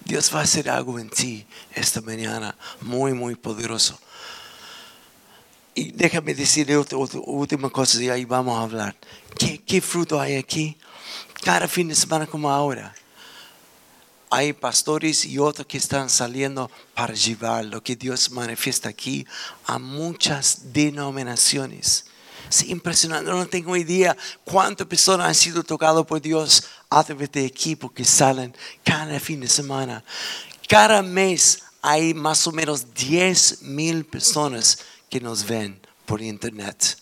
Dios va a hacer algo en ti esta mañana, muy, muy poderoso. Y déjame decir otra, última cosa y ahí vamos a hablar. ¿Qué, ¿Qué fruto hay aquí? Cada fin de semana como ahora hay pastores y otros que están saliendo para llevar lo que Dios manifiesta aquí a muchas denominaciones. Es impresionante, no tengo idea cuántas personas han sido tocadas por Dios a través de equipos que salen cada fin de semana. Cada mes hay más o menos 10 mil personas que nos ven por internet.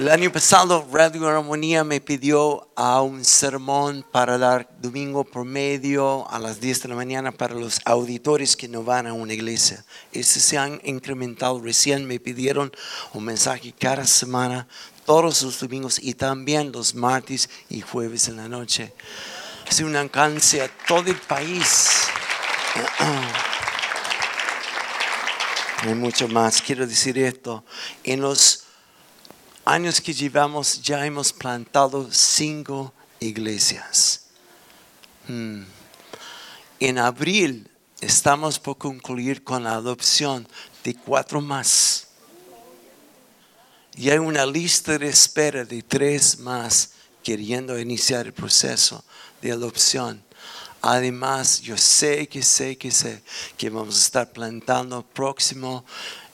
El año pasado Radio Armonía me pidió a un sermón para dar domingo por medio a las 10 de la mañana para los auditores que no van a una iglesia. Estos se han incrementado. Recién me pidieron un mensaje cada semana, todos los domingos y también los martes y jueves en la noche. Es un alcance a todo el país. Hay mucho más. Quiero decir esto. En los años que llevamos ya hemos plantado cinco iglesias. Hmm. En abril estamos por concluir con la adopción de cuatro más. Y hay una lista de espera de tres más queriendo iniciar el proceso de adopción. Además, yo sé que sé que sé que vamos a estar plantando próximo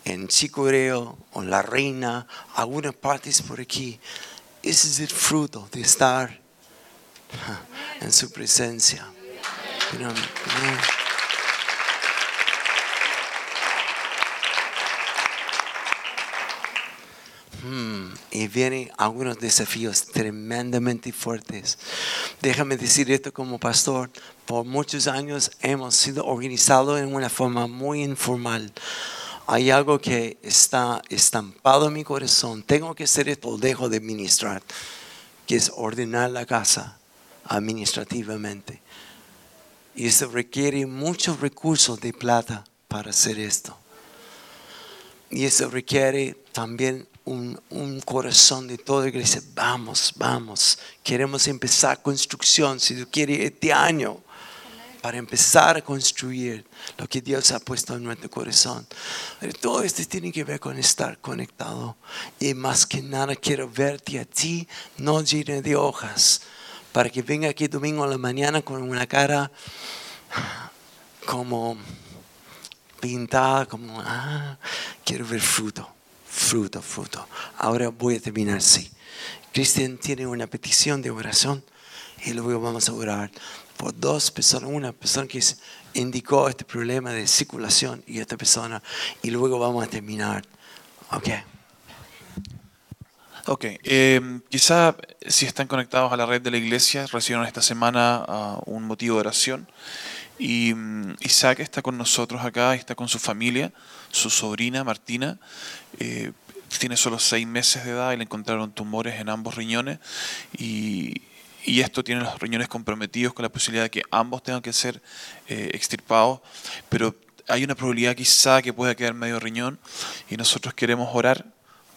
en Chicureo o La Reina, algunas partes por aquí. Ese es el fruto de estar en su presencia. Hmm, y vienen algunos desafíos tremendamente fuertes. Déjame decir esto como pastor. Por muchos años hemos sido organizados en una forma muy informal. Hay algo que está estampado en mi corazón. Tengo que hacer esto dejo de administrar, que es ordenar la casa administrativamente. Y eso requiere muchos recursos de plata para hacer esto. Y eso requiere también un, un, corazón de toda la iglesia. Vamos, vamos. Queremos empezar construcción, si tú quieres, este año, para empezar a construir lo que Dios ha puesto en nuestro corazón. Todo esto tiene que ver con estar conectado. Y más que nada quiero verte a ti, no lleno de hojas, para que venga aquí domingo a la mañana con una cara como pintada, como, ah, quiero ver fruto fruto, fruto. Ahora voy a terminar así. Cristian tiene una petición de oración y luego vamos a orar por dos personas. Una persona que indicó este problema de circulación y esta persona y luego vamos a terminar. Ok. Ok, eh, quizá si están conectados a la red de la iglesia, recibieron esta semana uh, un motivo de oración. Y um, Isaac está con nosotros acá, está con su familia, su sobrina Martina. Eh, tiene solo seis meses de edad y le encontraron tumores en ambos riñones. Y, y esto tiene los riñones comprometidos con la posibilidad de que ambos tengan que ser eh, extirpados. Pero hay una probabilidad quizá que pueda quedar medio riñón y nosotros queremos orar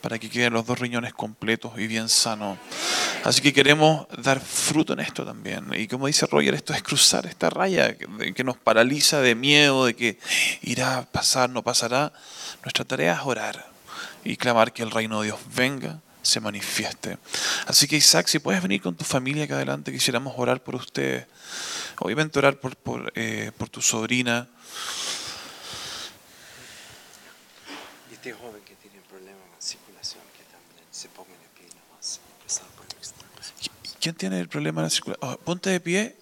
para que queden los dos riñones completos y bien sanos. Así que queremos dar fruto en esto también. Y como dice Roger, esto es cruzar esta raya que nos paraliza de miedo, de que irá a pasar, no pasará. Nuestra tarea es orar y clamar que el reino de Dios venga, se manifieste. Así que Isaac, si puedes venir con tu familia acá adelante, quisiéramos orar por ustedes. Obviamente orar por, por, eh, por tu sobrina. Y este joven que tiene problemas circulación, que también se ponga de pie nomás. ¿Quién tiene el problema de la circulación? Oh, ponte de pie.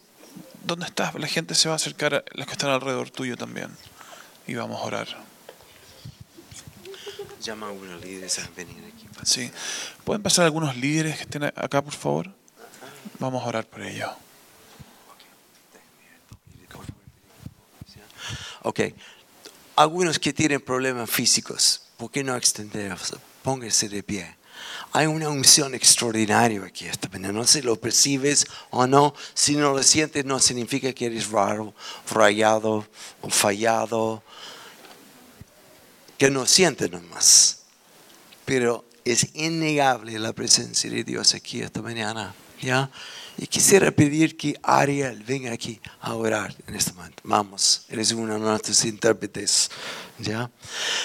¿Dónde estás? La gente se va a acercar, a los que están alrededor tuyo también. Y vamos a orar. Llama a unos líderes a venir aquí. Sí. ¿Pueden pasar algunos líderes que estén acá, por favor? Vamos a orar por ellos. Ok. Algunos que tienen problemas físicos, ¿por qué no extender? Póngase de pie. Hay una unción extraordinaria aquí esta mañana. No sé si lo percibes o no. Si no lo sientes, no significa que eres raro, rayado o fallado. Que no sientes nomás. Pero es innegable la presencia de Dios aquí esta mañana. ¿Ya? Y quisiera pedir que Ariel venga aquí a orar en este momento. Vamos, eres uno de nuestros intérpretes. ¿ya?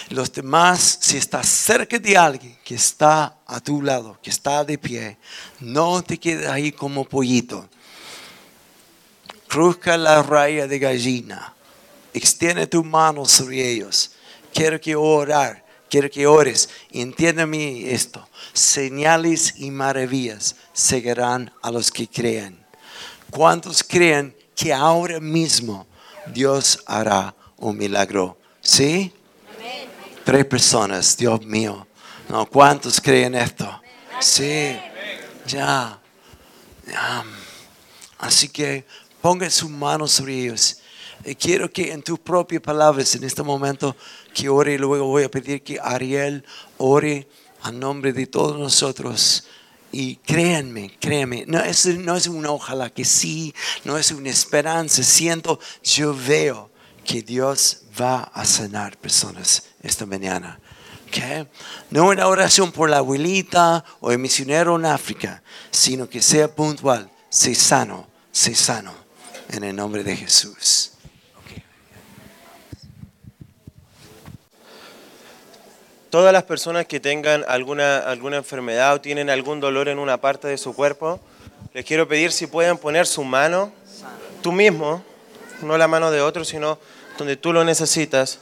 Los demás, si estás cerca de alguien que está a tu lado, que está de pie, no te quedes ahí como pollito. Cruzca la raya de gallina. Extiende tu mano sobre ellos. Quiero que orar, quiero que ores. Y entiéndeme esto señales y maravillas seguirán a los que creen. ¿Cuántos creen que ahora mismo Dios hará un milagro? ¿Sí? Tres personas, Dios mío. No, ¿cuántos creen esto? Sí, ya. ya. Así que ponga sus manos sobre ellos. Y quiero que en tus propias palabras en este momento que ore y luego voy a pedir que Ariel ore a nombre de todos nosotros. Y créanme, créanme, no es, no es una ojalá que sí, no es una esperanza, siento, yo veo que Dios va a sanar personas esta mañana. Okay? No una oración por la abuelita o el misionero en África, sino que sea puntual, sé sano, sé sano, en el nombre de Jesús. Todas las personas que tengan alguna, alguna enfermedad o tienen algún dolor en una parte de su cuerpo, les quiero pedir si pueden poner su mano, tú mismo, no la mano de otro, sino donde tú lo necesitas.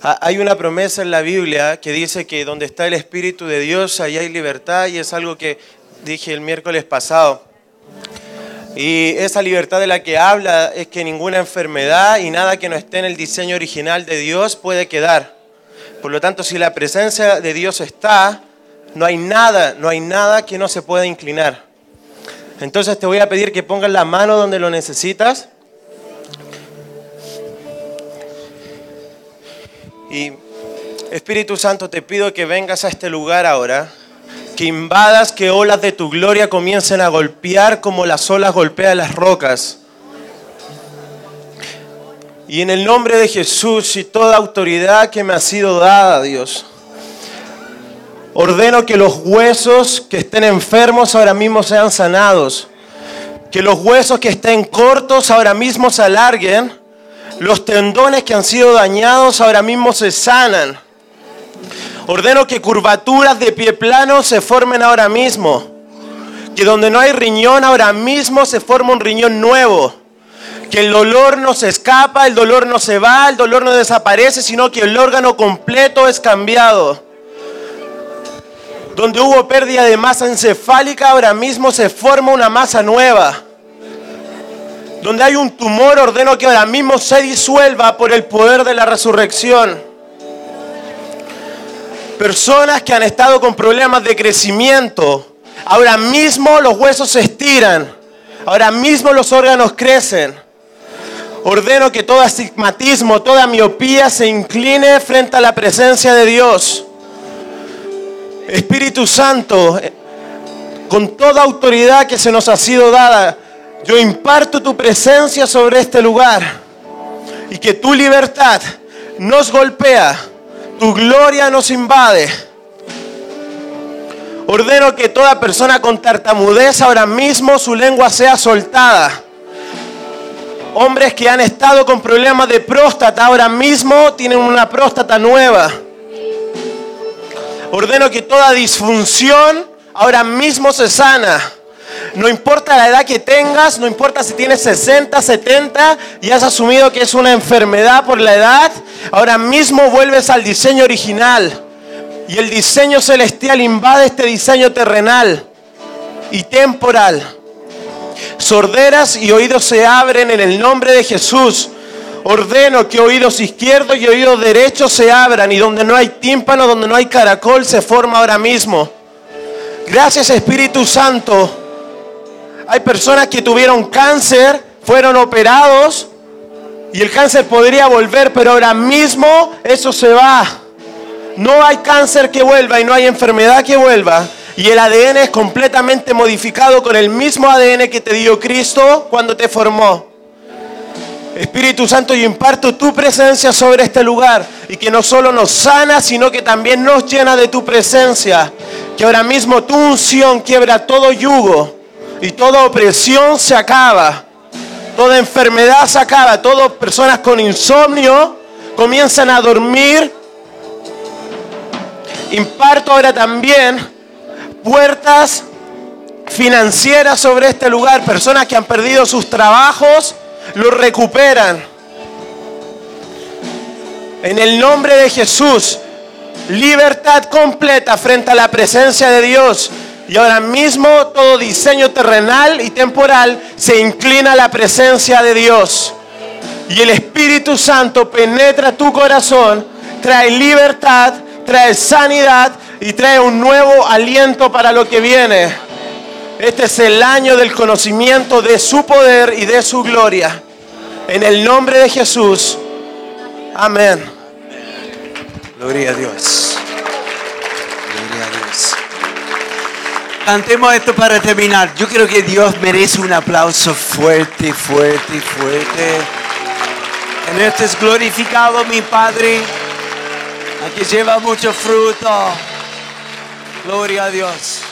Hay una promesa en la Biblia que dice que donde está el Espíritu de Dios, ahí hay libertad y es algo que dije el miércoles pasado. Y esa libertad de la que habla es que ninguna enfermedad y nada que no esté en el diseño original de Dios puede quedar. Por lo tanto, si la presencia de Dios está, no hay nada, no hay nada que no se pueda inclinar. Entonces te voy a pedir que pongas la mano donde lo necesitas. Y Espíritu Santo, te pido que vengas a este lugar ahora, que invadas, que olas de tu gloria comiencen a golpear como las olas golpean las rocas. Y en el nombre de Jesús y toda autoridad que me ha sido dada, Dios, ordeno que los huesos que estén enfermos ahora mismo sean sanados. Que los huesos que estén cortos ahora mismo se alarguen. Los tendones que han sido dañados ahora mismo se sanan. Ordeno que curvaturas de pie plano se formen ahora mismo. Que donde no hay riñón ahora mismo se forma un riñón nuevo que el dolor no se escapa, el dolor no se va, el dolor no desaparece, sino que el órgano completo es cambiado. Donde hubo pérdida de masa encefálica, ahora mismo se forma una masa nueva. Donde hay un tumor, ordeno que ahora mismo se disuelva por el poder de la resurrección. Personas que han estado con problemas de crecimiento, ahora mismo los huesos se estiran, ahora mismo los órganos crecen. Ordeno que todo astigmatismo, toda miopía se incline frente a la presencia de Dios. Espíritu Santo, con toda autoridad que se nos ha sido dada, yo imparto tu presencia sobre este lugar y que tu libertad nos golpea, tu gloria nos invade. Ordeno que toda persona con tartamudez ahora mismo su lengua sea soltada. Hombres que han estado con problemas de próstata ahora mismo tienen una próstata nueva. Ordeno que toda disfunción ahora mismo se sana. No importa la edad que tengas, no importa si tienes 60, 70 y has asumido que es una enfermedad por la edad, ahora mismo vuelves al diseño original. Y el diseño celestial invade este diseño terrenal y temporal. Sorderas y oídos se abren en el nombre de Jesús. Ordeno que oídos izquierdos y oídos derechos se abran y donde no hay tímpano, donde no hay caracol, se forma ahora mismo. Gracias Espíritu Santo. Hay personas que tuvieron cáncer, fueron operados y el cáncer podría volver, pero ahora mismo eso se va. No hay cáncer que vuelva y no hay enfermedad que vuelva. Y el ADN es completamente modificado con el mismo ADN que te dio Cristo cuando te formó. Espíritu Santo, yo imparto tu presencia sobre este lugar y que no solo nos sana, sino que también nos llena de tu presencia. Que ahora mismo tu unción quiebra todo yugo y toda opresión se acaba. Toda enfermedad se acaba. Todas personas con insomnio comienzan a dormir. Imparto ahora también puertas financieras sobre este lugar. Personas que han perdido sus trabajos, los recuperan. En el nombre de Jesús, libertad completa frente a la presencia de Dios. Y ahora mismo todo diseño terrenal y temporal se inclina a la presencia de Dios. Y el Espíritu Santo penetra tu corazón, trae libertad, trae sanidad y trae un nuevo aliento para lo que viene. Este es el año del conocimiento de su poder y de su gloria. En el nombre de Jesús. Amén. Gloria a Dios. Gloria a Dios. Cantemos esto para terminar. Yo creo que Dios merece un aplauso fuerte, fuerte, fuerte. En esto es glorificado mi Padre, aquí lleva mucho fruto. Gloria a Dios.